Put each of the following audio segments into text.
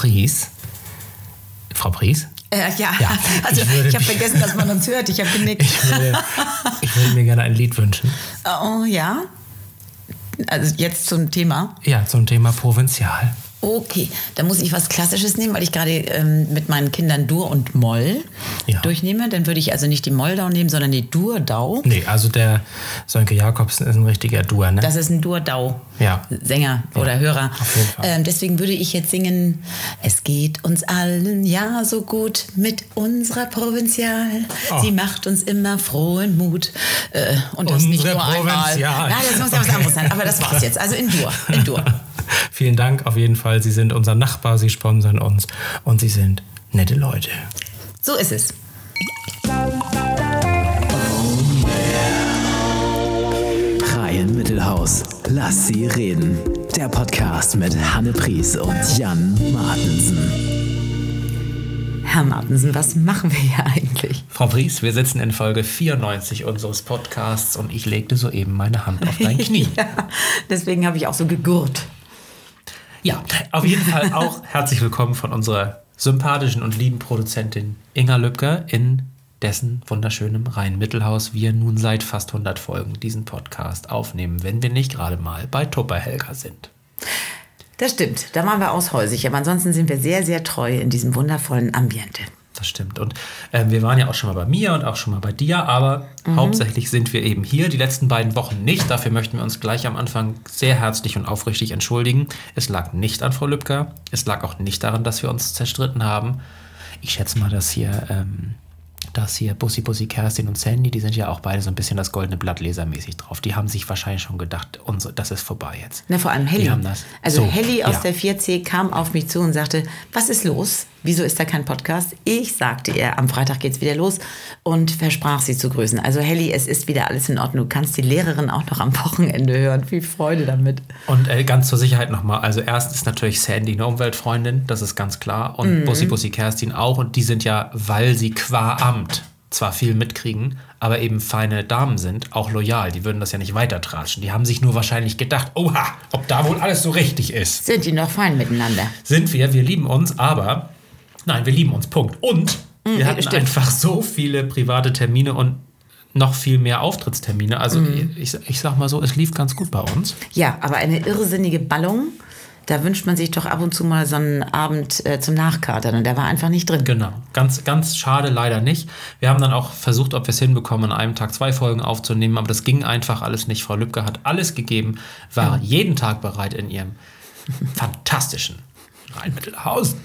Pries. Frau Pries? Äh, ja. Ja, also ich ich, habe vergessen, dass man uns hört. Ich habe genickt. Ich würde, ich würde mir gerne ein Lied wünschen. Oh ja. Also jetzt zum Thema. Ja, zum Thema Provinzial. Okay, da muss ich was Klassisches nehmen, weil ich gerade ähm, mit meinen Kindern Dur und Moll Ja. durchnehme. Dann würde ich also nicht die Moldau nehmen, sondern die Durdau. Nee, also der Sönke Jakobsen ist ein richtiger Dur, ne? Das ist ein Durdau. Ja. Sänger oder Hörer. auf jeden Fall. Ähm, deswegen würde ich jetzt singen: Es geht uns allen ja so gut mit unserer Provinzial. Oh. Sie macht uns immer frohen Mut. Äh, und das nicht Unsere nur einmal. Provinzial. Ja, das muss ja was anderes sein. Aber das war's jetzt. Also in Dur. In Dur. Vielen Dank auf jeden Fall. Sie sind unser Nachbar, Sie sponsern uns und Sie sind nette Leute. So ist es. Reihen Mittelhaus. Lass sie reden. Der Podcast mit Hanne Pries und Jan Martensen. Herr Martensen, was machen wir hier eigentlich? Frau Pries, wir sitzen in Folge 94 unseres Podcasts und ich legte soeben meine Hand auf dein Knie. Ja, deswegen habe ich auch so gegurrt. Ja, auf jeden Fall auch herzlich willkommen von unserer sympathischen und lieben Produzentin Inga Lübcker in dessen wunderschönem Rhein-Mittelhaus wir nun seit fast 100 Folgen diesen Podcast aufnehmen, wenn wir nicht gerade mal bei Tupperhelga sind. Das stimmt, da waren wir aushäusig, aber ansonsten sind wir sehr, sehr treu in diesem wundervollen Ambiente. Das stimmt. Und ähm, wir waren ja auch schon mal bei mir und auch schon mal bei dir, aber hauptsächlich sind wir eben hier. Die letzten beiden Wochen nicht. Dafür möchten wir uns gleich am Anfang sehr herzlich und aufrichtig entschuldigen. Es lag nicht an Frau Lübcker. Es lag auch nicht daran, dass wir uns zerstritten haben. Ich schätze mal, dass hier, ähm, dass hier Bussi Bussi Kerstin und Sandy, die sind ja auch beide so ein bisschen das goldene Blatt lesermäßig drauf. Die haben sich wahrscheinlich schon gedacht, unser, das ist vorbei jetzt. Na, vor allem Helly. Die haben das. Also So, Helly aus ja. der 4C kam auf mich zu und sagte, was ist los? Wieso ist da kein Podcast? Ich sagte ihr, am Freitag geht's wieder los und versprach sie zu grüßen. Also Helly, es ist wieder alles in Ordnung. Du kannst die Lehrerin auch noch am Wochenende hören. Viel Freude damit. Und äh, ganz zur Sicherheit nochmal, also erst ist natürlich Sandy eine Umweltfreundin, das ist ganz klar. Und Bussi Bussi Kerstin auch. Und die sind ja, weil sie qua Amt zwar viel mitkriegen, aber eben feine Damen sind, auch loyal. Die würden das ja nicht weitertratschen. Die haben sich nur wahrscheinlich gedacht, oha, ob da wohl alles so richtig ist. Sind die noch fein miteinander? Sind wir, wir lieben uns, aber nein, wir lieben uns, Punkt. Und wir hatten stimmt. einfach so viele private Termine und noch viel mehr Auftrittstermine. Also ich, ich sag mal so, es lief ganz gut bei uns. Ja, aber eine irrsinnige Ballung. Da wünscht man sich doch ab und zu mal so einen Abend äh, zum Nachkatern und der war einfach nicht drin. Genau, ganz, ganz schade leider nicht. Wir haben dann auch versucht, ob wir es hinbekommen, an einem Tag zwei Folgen aufzunehmen, aber das ging einfach alles nicht. Frau Lübcke hat alles gegeben, war jeden Tag bereit in ihrem fantastischen Rhein-Mittelhausen.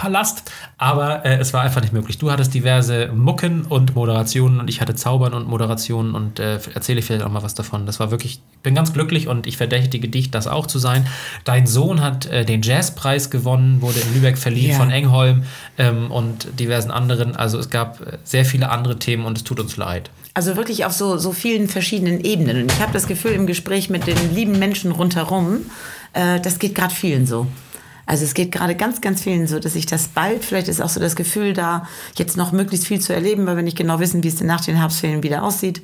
Palast, aber äh, es war einfach nicht möglich. Du hattest diverse Mucken und Moderationen und ich hatte Zaubern und Moderationen und äh, erzähle vielleicht auch mal was davon. Das war wirklich, ich bin ganz glücklich und ich verdächtige dich, das auch zu sein. Dein Sohn hat äh, den Jazzpreis gewonnen, wurde in Lübeck verliehen Ja. von Engholm ähm, und diversen anderen. Also es gab äh, sehr viele andere Themen und es tut uns leid. Also wirklich auf so, so vielen verschiedenen Ebenen. Und ich habe das Gefühl im Gespräch mit den lieben Menschen rundherum, äh, das geht gerade vielen so. Also es geht gerade ganz, ganz vielen so, dass ich das bald, vielleicht ist auch so das Gefühl da, jetzt noch möglichst viel zu erleben, weil wir nicht genau wissen, wie es denn nach den Herbstferien wieder aussieht.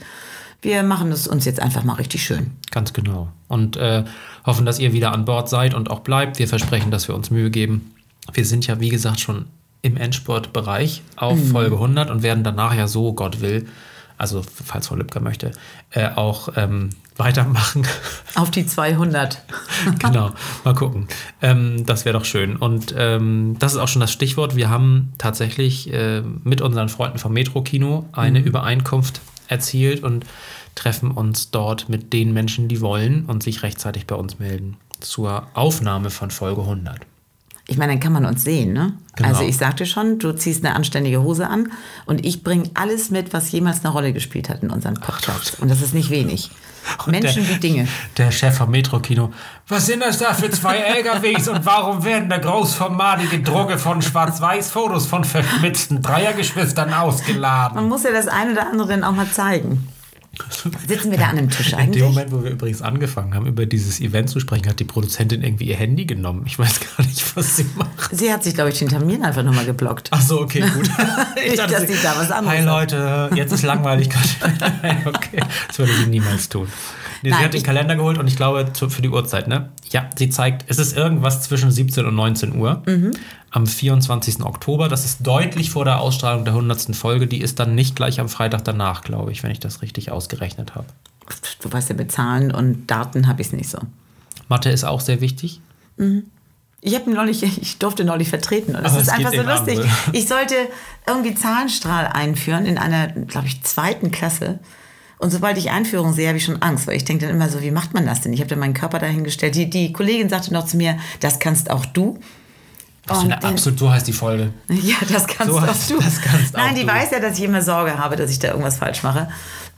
Wir machen es uns jetzt einfach mal richtig schön. Ganz genau. Und äh, hoffen, dass ihr wieder an Bord seid und auch bleibt. Wir versprechen, dass wir uns Mühe geben. Wir sind ja, wie gesagt, schon im Endspurtbereich auf Folge 100 und werden danach ja so, Gott will, also falls Frau Lübcker möchte, äh, auch ähm, weitermachen. Auf die 200. genau, mal gucken. Ähm, das wäre doch schön. Und ähm, das ist auch schon das Stichwort. Wir haben tatsächlich äh, mit unseren Freunden vom Metro-Kino eine Übereinkunft erzielt und treffen uns dort mit den Menschen, die wollen und sich rechtzeitig bei uns melden zur Aufnahme von Folge 100. Ich meine, dann kann man uns sehen, ne? Genau. Also ich sagte schon, du ziehst eine anständige Hose an und ich bringe alles mit, was jemals eine Rolle gespielt hat in unserem Podcast. Und das ist nicht wenig. Und Menschen der, wie Dinge. Der Chef vom Metro-Kino. Was sind das da für zwei LKWs und warum werden da großformatige Drucke von Schwarz-Weiß-Fotos von verschmitzten Dreiergeschwistern ausgeladen? Man muss ja das eine oder andere dann auch mal zeigen. Sitzen wir da an einem Tisch In eigentlich? dem Moment, wo wir übrigens angefangen haben, über dieses Event zu sprechen, hat die Produzentin irgendwie ihr Handy genommen. Ich weiß gar nicht, was sie macht. Sie hat sich, glaube ich, hinter mir einfach nochmal geblockt. Ach so, okay, gut. Nicht, dachte, dass sie- da was anderes Hi. Leute, jetzt ist langweilig. okay, das würde sie niemals tun. Nee, Nein, sie hat den Kalender geholt und ich glaube zu- für die Uhrzeit, ne? Ja, sie zeigt, es ist irgendwas zwischen 17 und 19 Uhr Mhm. am 24. Oktober. Das ist deutlich vor der Ausstrahlung der 100. Folge. Die ist dann nicht gleich am Freitag danach, glaube ich, wenn ich das richtig ausgerechnet habe. Du weißt ja, mit Zahlen und Daten habe ich es nicht so. Mathe ist auch sehr wichtig. Ich habe neulich, ich durfte neulich vertreten und das Aber ist einfach so Abend, lustig. oder? Ich sollte irgendwie Zahlenstrahl einführen in einer, glaube ich, zweiten Klasse. Und sobald ich Einführung sehe, habe ich schon Angst, weil ich denke dann immer so, wie macht man das denn? Ich habe dann meinen Körper dahingestellt. Die, die Kollegin sagte noch zu mir, das kannst auch du. Den- absolut, so heißt die Folge. Ja, das kannst So auch heißt- du. das kannst auch Nein, die du. weiß ja, dass ich immer Sorge habe, dass ich da irgendwas falsch mache.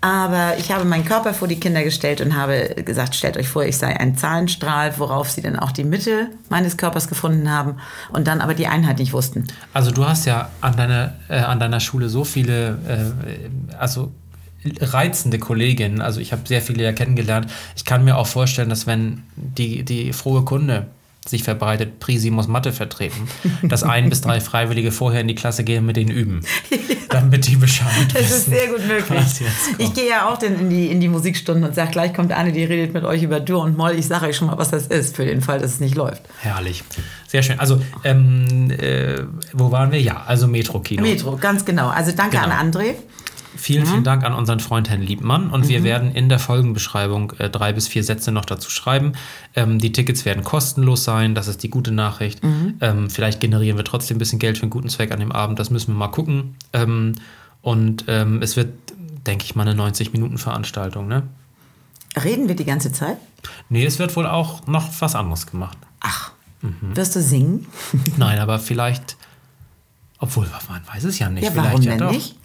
Aber ich habe meinen Körper vor die Kinder gestellt und habe gesagt, stellt euch vor, ich sei ein Zahlenstrahl, worauf sie dann auch die Mitte meines Körpers gefunden haben und dann aber die Einheit nicht wussten. Also du hast ja an deiner, äh, an deiner Schule so viele, äh, also reizende Kolleginnen. Also ich habe sehr viele ja kennengelernt. Ich kann mir auch vorstellen, dass wenn die, die frohe Kunde sich verbreitet, Prisi muss Mathe vertreten, dass ein bis drei Freiwillige vorher in die Klasse gehen und mit denen üben, damit die Bescheid Das ist wissen. sehr gut möglich. Ich gehe ja auch in die, in die Musikstunden und sage, gleich kommt eine, die redet mit euch über Dur und Moll. Ich sage euch schon mal, was das ist, für den Fall, dass es nicht läuft. Herrlich. Sehr schön. Also, ähm, äh, wo waren wir? Ja, also Metro-Kino. Metro, ganz genau. Also danke Genau. an André. Vielen, Mhm. vielen Dank an unseren Freund Herrn Liebmann. Und wir werden in der Folgenbeschreibung äh, drei bis vier Sätze noch dazu schreiben. Ähm, die Tickets werden kostenlos sein. Das ist die gute Nachricht. Mhm. Ähm, vielleicht generieren wir trotzdem ein bisschen Geld für einen guten Zweck an dem Abend. Das müssen wir mal gucken. Ähm, und ähm, es wird, denke ich mal, eine 90-Minuten-Veranstaltung. Ne? Reden wir die ganze Zeit? Nee, es wird wohl auch noch was anderes gemacht. Ach, Mhm. wirst du singen? Nein, aber vielleicht. Obwohl, man weiß es ja nicht. Ja, vielleicht warum ja denn doch. nicht?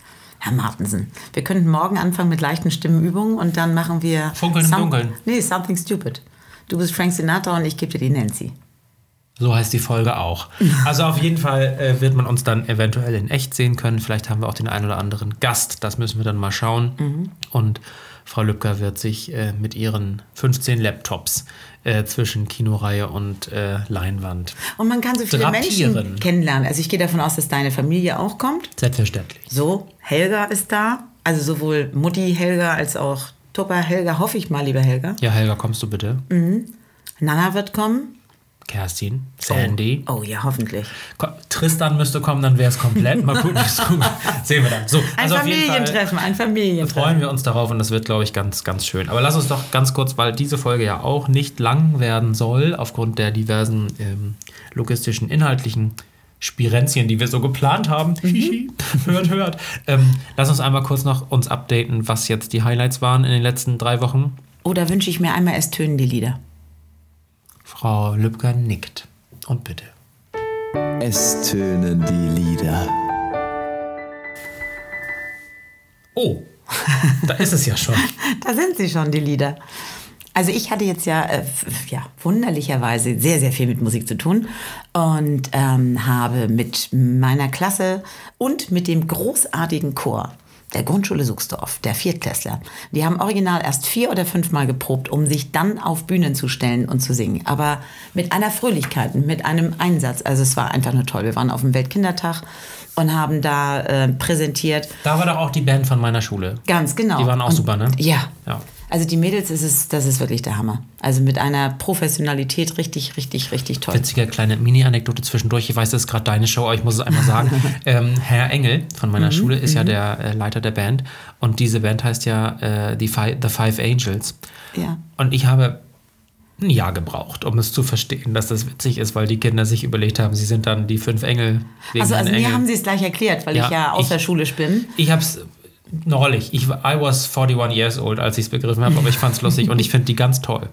Herr Martensen, wir könnten morgen anfangen mit leichten Stimmenübungen und dann machen wir... Funkeln im Dunkeln. Nee, Something Stupid. Du bist Frank Sinatra und ich gebe dir die Nancy. So heißt die Folge auch. Also auf jeden Fall äh, wird man uns dann eventuell in echt sehen können. Vielleicht haben wir auch den einen oder anderen Gast. Das müssen wir dann mal schauen. Und Frau Lübcker wird sich äh, mit ihren 15 Laptops äh, zwischen Kinoreihe und äh, Leinwand Und man kann so viele Drapieren. Menschen kennenlernen. Also ich gehe davon aus, dass deine Familie auch kommt. selbstverständlich. So, Helga ist da. Also sowohl Mutti Helga als auch Tupper Helga. Hoffe ich mal, lieber Helga. Ja, Helga, kommst du bitte? Nana wird kommen. Kerstin, Sandy. Oh ja, hoffentlich. Tristan müsste kommen, dann wäre es komplett. Mal gucken, kommt. sehen wir dann. So, Ein also Fall- Familientreffen, ein Familientreffen. freuen wir uns darauf und das wird, glaube ich, ganz, ganz schön. Aber lass uns doch ganz kurz, weil diese Folge ja auch nicht lang werden soll, aufgrund der diversen ähm, logistischen, inhaltlichen Spirenzien, die wir so geplant haben. Hihi. hört, hört. Ähm, lass uns einmal kurz noch uns updaten, was jetzt die Highlights waren in den letzten drei Wochen. Oder wünsche ich mir einmal, es tönen die Lieder. Frau Lübcker nickt. Und bitte. Es tönen die Lieder. Oh, da ist es ja schon. Da sind sie schon, die Lieder. Also ich hatte jetzt ja, äh, ja wunderlicherweise sehr, sehr viel mit Musik zu tun und ähm, habe mit meiner Klasse und mit dem großartigen Chor der Grundschule Suchsdorf, der Viertklässler, die haben original erst vier oder fünfmal geprobt, um sich dann auf Bühnen zu stellen und zu singen. Aber mit einer Fröhlichkeit, mit einem Einsatz. Also es war einfach nur toll. Wir waren auf dem Weltkindertag und haben da äh, präsentiert. Da war doch auch die Band von meiner Schule. Ganz genau. Die waren auch Und- super, ne? Ja. Ja. Also die Mädels, das ist, das ist wirklich der Hammer. Also mit einer Professionalität richtig, richtig, richtig toll. Witzige kleine Mini-Anekdote zwischendurch. Ich weiß, das ist gerade deine Show, aber ich muss es einmal sagen. ähm, Herr Engel von meiner Schule ist ja der äh, Leiter der Band. Und diese Band heißt ja äh, die Fi The Five Angels. Ja. Und ich habe ein Jahr gebraucht, um es zu verstehen, dass das witzig ist, weil die Kinder sich überlegt haben, sie sind dann die fünf Engel. Also, also mir haben sie es gleich erklärt, weil Ja, ich ja außerschulisch bin. Ich habe es neulich. Ich, I was 41 years old, als ich es begriffen habe, aber ich fand es lustig und ich finde die ganz toll.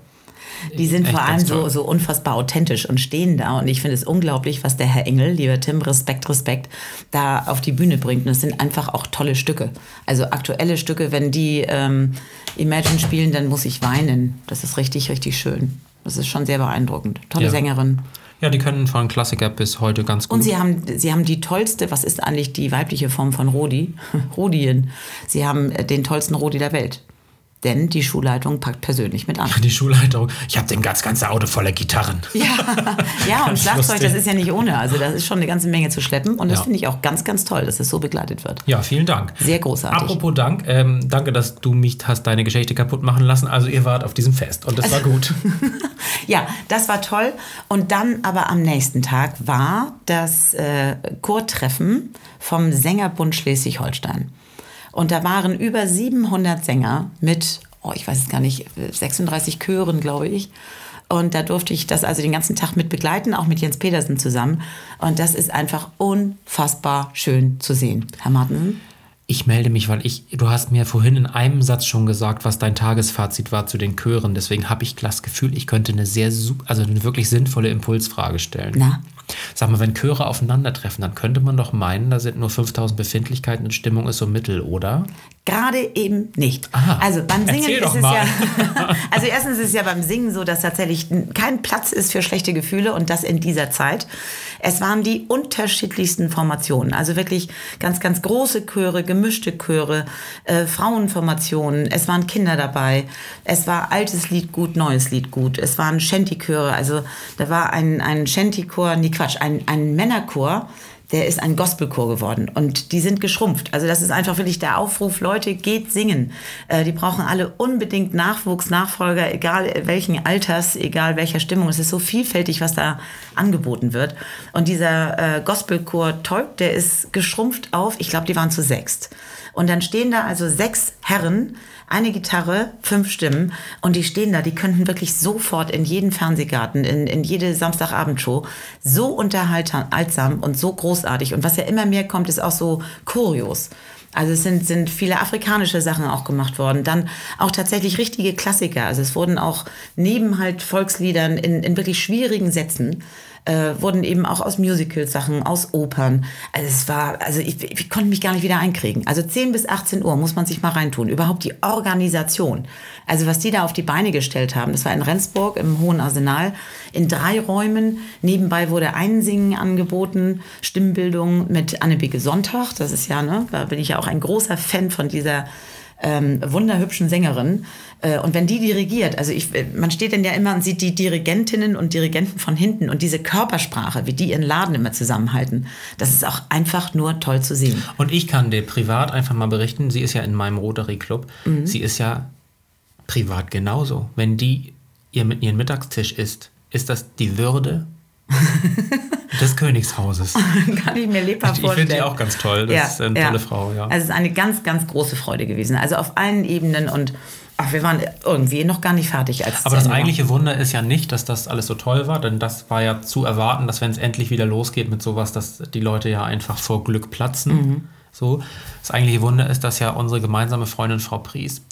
Die sind Echt vor allem so, so unfassbar authentisch und stehen da. Und ich finde es unglaublich, was der Herr Engel, lieber Tim, Respekt, Respekt, da auf die Bühne bringt. Und es sind einfach auch tolle Stücke. Also aktuelle Stücke, wenn die ähm, Imagine spielen, dann muss ich weinen. Das ist richtig, richtig schön. Das ist schon sehr beeindruckend. Tolle Ja. Sängerin. Ja, die können von Klassiker bis heute ganz gut. Und sie haben, sie haben die tollste, was ist eigentlich die weibliche Form von Rodi? Rodien. Sie haben äh, den tollsten Rodi der Welt. Denn die Schulleitung packt persönlich mit an. Die Schulleitung, ich habe den ganz ganze Auto voller Gitarren. Ja, ja und Schlagzeug, das ist ja nicht ohne. Also das ist schon eine ganze Menge zu schleppen und das Ja. finde ich auch ganz, ganz toll, dass es so begleitet wird. Ja, vielen Dank. Sehr großartig. Apropos Dank, ähm, danke, dass du mich hast deine Geschichte kaputt machen lassen. Also ihr wart auf diesem Fest und das war gut. Ja, das war toll. Und dann aber am nächsten Tag war das äh, Chortreffen vom Sängerbund Schleswig-Holstein. Und da waren über 700 Sänger mit, oh, ich weiß es gar nicht, 36 Chören, glaube ich. Und da durfte ich das also den ganzen Tag mit begleiten, auch mit Jens Petersen zusammen. Und das ist einfach unfassbar schön zu sehen. Herr Martensen? Ich melde mich, weil ich, du hast mir vorhin in einem Satz schon gesagt, was dein Tagesfazit war zu den Chören. Deswegen habe ich das Gefühl, ich könnte eine sehr, also eine wirklich sinnvolle Impulsfrage stellen. Na? Sag mal, wenn Chöre aufeinandertreffen, dann könnte man doch meinen, da sind nur 5000 Befindlichkeiten und Stimmung ist so mittel, oder? Gerade eben nicht. Aha. Also beim Singen ist es mal. ja. Also erstens ist es ja beim Singen so, dass tatsächlich kein Platz ist für schlechte Gefühle und das in dieser Zeit. Es waren die unterschiedlichsten Formationen. Also wirklich ganz, ganz große Chöre, gemischte Chöre, äh, Frauenformationen. Es waren Kinder dabei. Es war altes Lied gut, neues Lied gut. Es waren Shanty-Chöre. Also da war ein, ein Shanty-Chor, nee Quatsch, ein, ein Männerchor der ist ein Gospelchor geworden und die sind geschrumpft. Also das ist einfach wirklich der Aufruf, Leute, geht singen. Äh, die brauchen alle unbedingt Nachwuchs, Nachfolger, egal welchen Alters, egal welcher Stimmung. Es ist so vielfältig, was da angeboten wird. Und dieser äh, Gospelchor Teub, der ist geschrumpft auf, ich glaube, die waren zu sechst. Und dann stehen da also sechs Herren, eine Gitarre, fünf Stimmen und die stehen da, die könnten wirklich sofort in jeden Fernsehgarten, in, in jede Samstagabendshow so unterhaltsam und so großartig. Und was ja immer mehr kommt, ist auch so Choreos. Also es sind, sind viele afrikanische Sachen auch gemacht worden. Dann auch tatsächlich richtige Klassiker. Also es wurden auch neben halt Volksliedern in, in wirklich schwierigen Sätzen äh, wurden eben auch aus Musicals-Sachen, aus Opern. Also es war, also ich, ich konnte mich gar nicht wieder einkriegen. Also 10 bis 18 Uhr muss man sich mal reintun. Überhaupt die Organisation. Also was die da auf die Beine gestellt haben, das war in Rendsburg im Hohen Arsenal in drei Räumen. Nebenbei wurde Einsingen angeboten, Stimmbildung mit Annebeke Sonntag. Das ist ja, ne, da bin ich ja auch ein großer Fan von dieser ähm, wunderhübschen Sängerin. Äh, und wenn die dirigiert, also ich, äh, man steht dann ja immer und sieht die Dirigentinnen und Dirigenten von hinten und diese Körpersprache, wie die ihren Laden immer zusammenhalten, das ist auch einfach nur toll zu sehen. Und ich kann dir privat einfach mal berichten, sie ist ja in meinem Rotary Club, Mhm. sie ist ja privat genauso. Wenn die ihr mit ihren Mittagstisch isst, ist das die Würde des Königshauses. Kann ich mir lebhaft Ich vorstellen. finde die auch ganz toll. Das ist eine tolle Frau, ja. Also es ist eine ganz, ganz große Freude gewesen. Also auf allen Ebenen und ach, wir waren irgendwie noch gar nicht fertig. Als Aber das war. eigentliche Wunder ist ja nicht, dass das alles so toll war, denn das war ja zu erwarten, dass wenn es endlich wieder losgeht mit sowas, dass die Leute ja einfach vor Glück platzen. Mhm. So. Das eigentliche Wunder ist, dass ja unsere gemeinsame Freundin Frau Pries,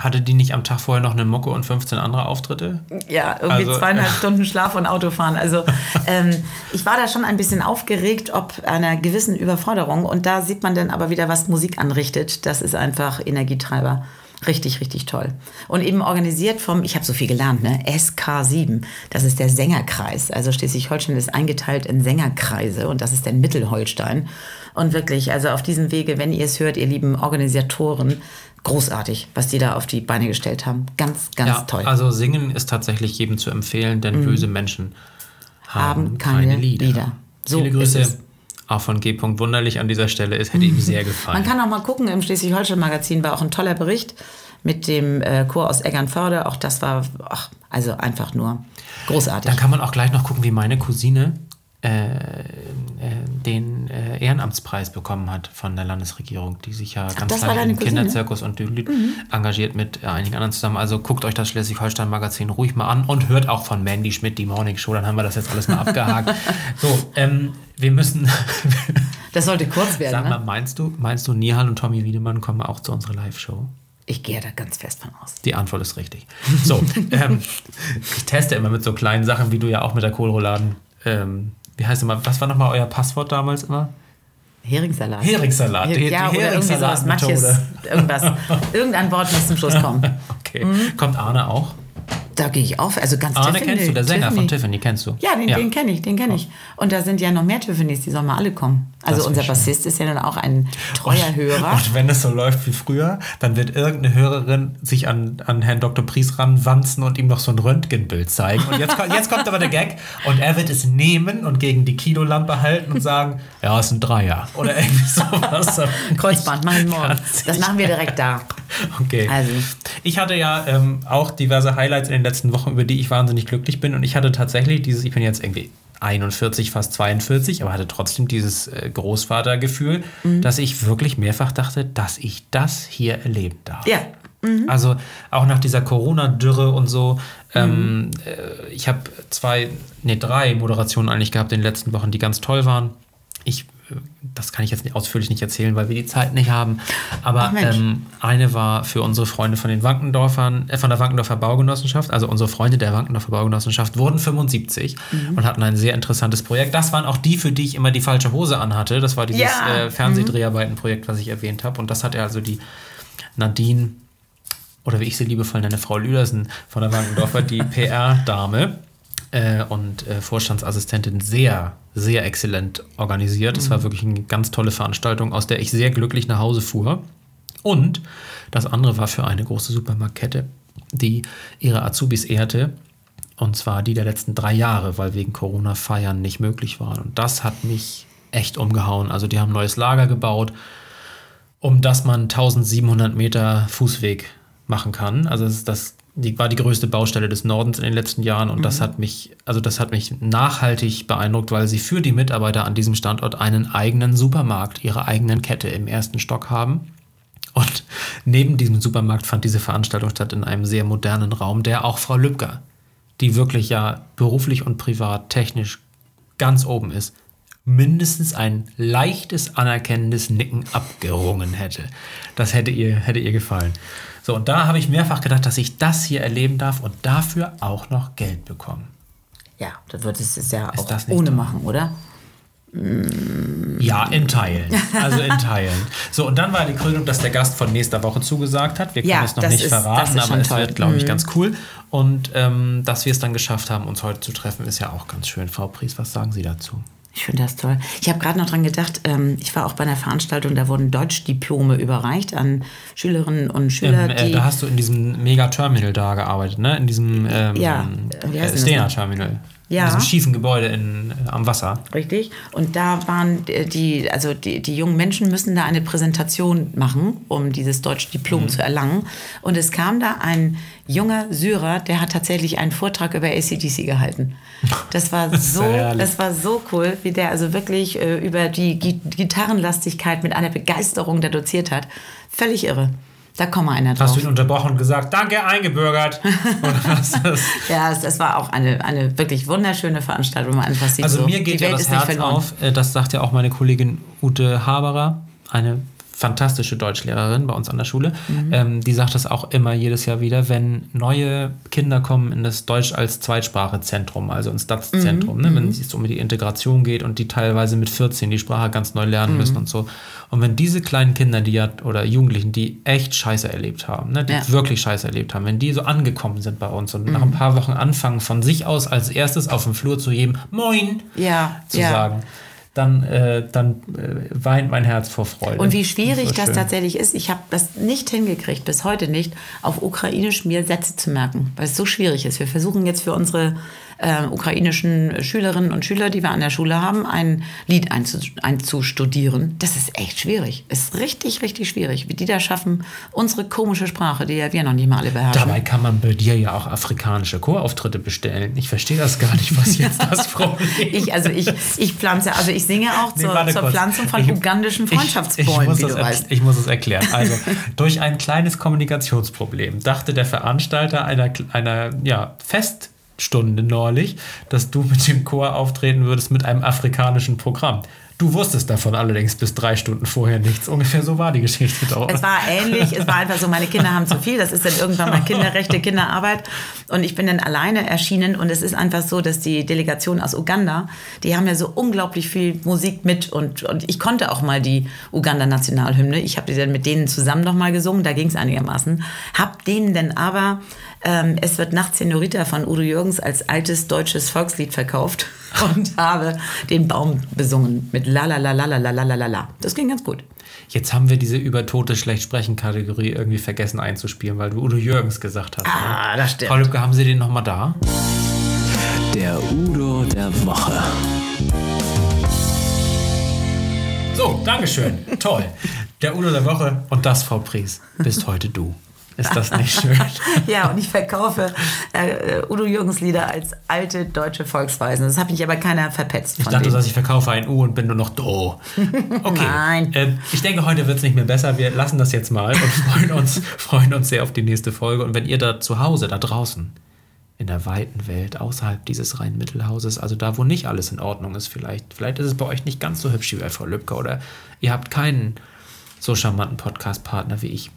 hatte die nicht am Tag vorher noch eine Mucke und 15 andere Auftritte? Ja, irgendwie Also- zweieinhalb Stunden Schlaf und Autofahren. Also ähm, ich war da schon ein bisschen aufgeregt, ob einer gewissen Überforderung. Und da sieht man dann aber wieder, was Musik anrichtet. Das ist einfach Energietreiber. Richtig, richtig toll. Und eben organisiert vom, ich habe so viel gelernt, ne? SK7. Das ist der Sängerkreis. Also Schleswig-Holstein ist eingeteilt in Sängerkreise und das ist der Mittelholstein. Und wirklich, also auf diesem Wege, wenn ihr es hört, ihr lieben Organisatoren, großartig, was die da auf die Beine gestellt haben. Ganz, ganz ja, toll. Mhm. also singen ist tatsächlich jedem zu empfehlen, denn böse Menschen haben, Haben keine Lieder. So Viele Grüße auch von G. Wunderlich an dieser Stelle. Es hätte ihm sehr gefallen. Man kann auch mal gucken, im Schleswig-Holstein-Magazin war auch ein toller Bericht mit dem äh, Chor aus Eggernförde. Auch das war ach, also einfach nur großartig. Dann kann man auch gleich noch gucken, wie meine Cousine den äh, Ehrenamtspreis bekommen hat von der Landesregierung, die sich ja ganz das war lange im? Mhm. Kinderzirkus und Dülüt engagiert mit äh, einigen anderen zusammen. Also guckt euch das Schleswig-Holstein-Magazin ruhig mal an und hört auch von Mandy Schmidt die Morning Show, dann haben wir das jetzt alles mal abgehakt. So, ähm, wir müssen, Das sollte kurz werden. sag mal, Ne? meinst du, meinst du, Nihal und Tommy Wiedemann kommen auch zu unserer Live-Show? Ich gehe da ganz fest von aus. Die Antwort ist richtig. So, ähm, ich teste immer mit so kleinen Sachen, wie du ja auch mit der Kohlrouladen. Ähm, wie heißt immer, was war nochmal euer Passwort damals immer? Heringssalat. Heringssalat. Die- ja, oder irgendwie sowas. Manches, irgendwas. Irgendein Wort muss zum Schluss kommen. Okay. Kommt Arne auch? Da gehe ich auf. Also ganz Arne Tiffany- kennst du, der Sänger von Tiffany. Tiffany kennst du. Ja, den, den kenne ich, den kenne ich. Und da sind ja noch mehr Tiffany's, die sollen mal alle kommen. Also unser schön. Bassist ist ja dann auch ein treuer Hörer. Und wenn es so läuft wie früher, dann wird irgendeine Hörerin sich an, an Herrn Dr. Pries ranwanzen und ihm noch so ein Röntgenbild zeigen. Und jetzt, kommt- jetzt kommt aber der Gag und er wird es nehmen und gegen die Kinolampe halten und sagen, ja, ist ein Dreier. Oder irgendwie sowas. Kreuzband, machen wir morgen. Das machen wir direkt da. Okay. Also. Ich hatte ja ähm, auch diverse Highlights in den letzten Wochen, über die ich wahnsinnig glücklich bin. Und ich hatte tatsächlich dieses, ich bin jetzt irgendwie 41, fast 42, aber hatte trotzdem dieses äh, Großvatergefühl, Mhm. dass ich wirklich mehrfach dachte, dass ich das hier erleben darf. Ja. Also auch nach dieser Corona-Dürre und so. Mhm. Ähm, äh, ich habe zwei, nee, drei Moderationen eigentlich gehabt in den letzten Wochen, die ganz toll waren. Ich, das kann ich jetzt nicht ausführlich nicht erzählen, weil wir die Zeit nicht haben. Aber ähm, eine war für unsere Freunde von den Wankendorfern, äh, von der Wankendorfer Baugenossenschaft. Also unsere Freunde der Wankendorfer Baugenossenschaft wurden 75 Mhm. und hatten ein sehr interessantes Projekt. Das waren auch die, für die ich immer die falsche Hose anhatte. Das war dieses Ja. Äh, Fernsehdreharbeitenprojekt, was ich erwähnt habe. Und das hatte also die Nadine oder wie ich sie liebevoll nenne, Frau Lüdersen von der Wankendorfer, die PR-Dame äh, und äh, Vorstandsassistentin sehr, sehr exzellent organisiert. Es war wirklich eine ganz tolle Veranstaltung, aus der ich sehr glücklich nach Hause fuhr. Und das andere war für eine große Supermarktkette, die ihre Azubis ehrte. Und zwar die der letzten drei Jahre, weil wegen Corona Feiern nicht möglich waren. Und das hat mich echt umgehauen. Also die haben ein neues Lager gebaut, um das man 1700 Meter Fußweg machen kann. Also das, ist das die, war die größte Baustelle des Nordens in den letzten Jahren und das hat mich, also das hat mich nachhaltig beeindruckt, weil sie für die Mitarbeiter an diesem Standort einen eigenen Supermarkt, ihre eigenen Kette im ersten Stock haben. Und neben diesem Supermarkt fand diese Veranstaltung statt in einem sehr modernen Raum, der auch Frau Lübcker, die wirklich ja beruflich und privat technisch ganz oben ist, mindestens ein leichtes anerkennendes Nicken abgerungen hätte. Das hätte ihr, hätte ihr gefallen. So, und da habe ich mehrfach gedacht, dass ich das hier erleben darf und dafür auch noch Geld bekomme. Ja, das wird es es ja auch das nicht ohne machen, oder? Ja, in Teilen. Also in Teilen. So, und dann war die Krönung, dass der Gast von nächster Woche zugesagt hat. Wir können Ja, es noch nicht ist- verraten, ist aber es toll. wird, glaube ich, Mhm. ganz cool. Und ähm, dass wir es dann geschafft haben, uns heute zu treffen, ist ja auch ganz schön. Frau Pries, was sagen Sie dazu? Ich finde das toll. Ich habe gerade noch dran gedacht, ähm, ich war auch bei einer Veranstaltung, da wurden Deutschdiplome überreicht an Schülerinnen und Schüler, Ähm, äh, die. da hast du in diesem Mega-Terminal da gearbeitet, ne? In diesem ähm, Ja, äh, Stena-Terminal. Ja. In diesem schiefen Gebäude in, äh, am Wasser. Richtig. Und da waren die, also die, die jungen Menschen müssen da eine Präsentation machen, um dieses deutsche Mhm. Diplom zu erlangen. Und es kam da ein junger Syrer, der hat tatsächlich einen Vortrag über ACDC gehalten. Das war so, das war so cool, wie der also wirklich äh, über die Gi- Gitarrenlastigkeit mit einer Begeisterung da doziert hat. Völlig irre. Da kommt einer drauf. Hast du ihn unterbrochen und gesagt, danke, eingebürgert? Ja, es, das war auch eine, eine wirklich wunderschöne Veranstaltung, man einfach sieht, Also so, mir geht ja das Herz auf, äh, das sagt ja auch meine Kollegin Ute Haberer, eine fantastische Deutschlehrerin bei uns an der Schule. Mhm. Ähm, die sagt das auch immer jedes Jahr wieder, wenn neue Kinder kommen in das Deutsch als Zweitsprachezentrum, also ins DATS-Zentrum, Mhm. ne, wenn es um die Integration geht und die teilweise mit 14 die Sprache ganz neu lernen Mhm. müssen und so. Und wenn diese kleinen Kinder, die ja, oder Jugendlichen, die echt Scheiße erlebt haben, ne, die Ja. wirklich Scheiße erlebt haben, wenn die so angekommen sind bei uns und Mhm. nach ein paar Wochen anfangen, von sich aus als erstes auf dem Flur zu jedem Moin Ja, zu ja. sagen, dann, äh, dann äh, weint mein Herz vor Freude. Und wie schwierig das schön. tatsächlich ist, ich habe das nicht hingekriegt, bis heute nicht, auf Ukrainisch mir Sätze zu merken, weil es so schwierig ist. Wir versuchen jetzt für unsere äh, ukrainischen Schülerinnen und Schüler, die wir an der Schule haben, ein Lied einzu- einzustudieren. Das ist echt schwierig. Ist richtig, richtig schwierig, wie die da schaffen, unsere komische Sprache, die ja wir noch nicht mal alle beherrschen. Dabei kann man bei dir ja auch afrikanische Chorauftritte bestellen. Ich verstehe das gar nicht, was jetzt das Problem ist. Ich, also ich, ich pflanze, also ich singe auch Nee, zur, zur. Pflanzung von Ich- ugandischen Freundschaftsbäumen, wie du weißt. Ich muss es erklären. Also, durch ein kleines Kommunikationsproblem dachte der Veranstalter einer, einer ja, Feststunde neulich, dass du mit dem Chor auftreten würdest mit einem afrikanischen Programm. Du wusstest davon allerdings bis drei Stunden vorher nichts. Ungefähr so war die Geschichte doch. Es war ähnlich, es war einfach so, meine Kinder haben zu viel, das ist dann irgendwann mal Kinderrechte, Kinderarbeit. Und ich bin dann alleine erschienen. Und es ist einfach so, dass die Delegation aus Uganda, die haben ja so unglaublich viel Musik mit. Und, und ich konnte auch mal die Uganda-Nationalhymne, ich habe die dann mit denen zusammen nochmal gesungen, da ging es einigermaßen, hab denen dann aber ähm, Es wird nachts Senorita von Udo Jürgens als altes deutsches Volkslied verkauft und habe den Baum besungen mit la la la la la la la la la. Das ging ganz gut. Jetzt haben wir diese über Tote schlecht sprechen Kategorie irgendwie vergessen einzuspielen, weil du Udo Jürgens gesagt hast. Ah, ne? das stimmt. Frau Lübcke, haben Sie den nochmal da? Der Udo der Woche. So, Dankeschön. Toll. Der Udo der Woche und das, Frau Pries, bist heute du. Ist das nicht schön? Ja, und ich verkaufe äh, Udo Jürgens Lieder als alte deutsche Volksweisen. Das hat mich aber keiner verpetzt. Ich von dachte, denen. dass ich verkaufe ein U und bin nur noch do. Okay. Nein. Äh, ich denke, heute wird es nicht mehr besser. Wir lassen das jetzt mal und freuen uns, freuen uns sehr auf die nächste Folge. Und wenn ihr da zu Hause, da draußen, in der weiten Welt, außerhalb dieses reinen Mittelhauses, also da, wo nicht alles in Ordnung ist, vielleicht, vielleicht ist es bei euch nicht ganz so hübsch wie bei Frau Lübcke oder ihr habt keinen so charmanten Podcast-Partner wie ich.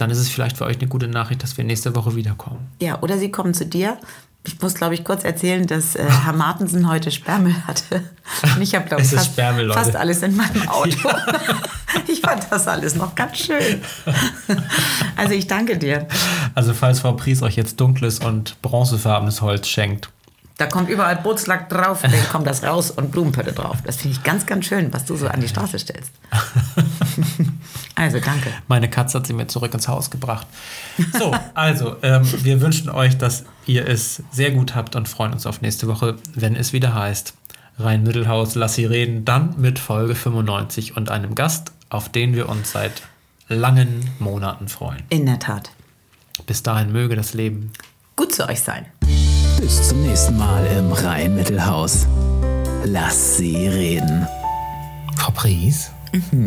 Dann ist es vielleicht für euch eine gute Nachricht, dass wir nächste Woche wiederkommen. Ja, oder sie kommen zu dir. Ich muss, glaube ich, kurz erzählen, dass äh, Herr Martensen heute Sperrmüll hatte. Und ich habe, glaube ich, fast, fast alles in meinem Auto. ich fand das alles noch ganz schön. also ich danke dir. Also falls Frau Pries euch jetzt dunkles und bronzefarbenes Holz schenkt, Da kommt überall Bootslack drauf, dann kommt das raus und Blumenpötte drauf. Das finde ich ganz, ganz schön, was du so an die Straße stellst. Also danke. Meine Katze hat sie mir zurück ins Haus gebracht. So, also, ähm, wir wünschen euch, dass ihr es sehr gut habt und freuen uns auf nächste Woche, wenn es wieder heißt Rhein-Mittelhaus, lass sie reden, dann mit Folge 95 und einem Gast, auf den wir uns seit langen Monaten freuen. In der Tat. Bis dahin möge das Leben. Gut zu euch sein. Bis zum nächsten Mal im Rhein-Mittelhaus. Lass sie reden. Frau Pries,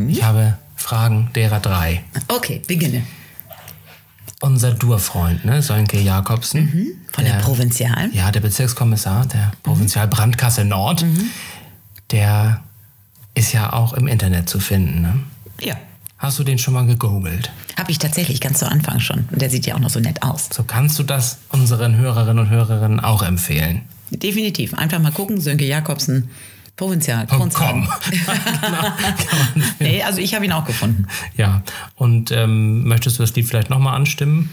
ich habe Fragen derer drei. Okay, beginne. Unser Durfreund, ne, Sönke Jakobsen. Von der Provinzial. Ja, der Bezirkskommissar der Provinzial Brandkasse Nord, der ist ja auch im Internet zu finden. Ne? Ja. Hast du den schon mal gegoogelt? Habe ich tatsächlich ganz zu Anfang schon. Und der sieht ja auch noch so nett aus. So kannst du das unseren Hörerinnen und Hörerinnen auch empfehlen. Definitiv. Einfach mal gucken, Sönke Jakobsen, Provinzial. Com. genau, Nee, also ich habe ihn auch gefunden. Ja, und ähm, möchtest du das Lied vielleicht nochmal anstimmen?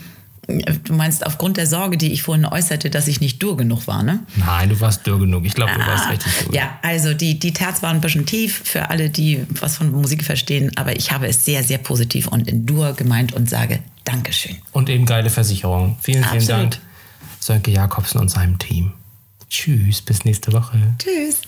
Du meinst aufgrund der Sorge, die ich vorhin äußerte, dass ich nicht dur genug war, ne? Nein, du warst dürr genug. Ich glaube, du warst Ah, richtig gut. Ja, also die, die Terz war ein bisschen tief für alle, die was von Musik verstehen, aber ich habe es sehr, sehr positiv und in Dur gemeint und sage Dankeschön. Und eben geile Versicherung. Vielen, vielen Absolut. Dank, Sönke Jakobsen und seinem Team. Tschüss, bis nächste Woche. Tschüss.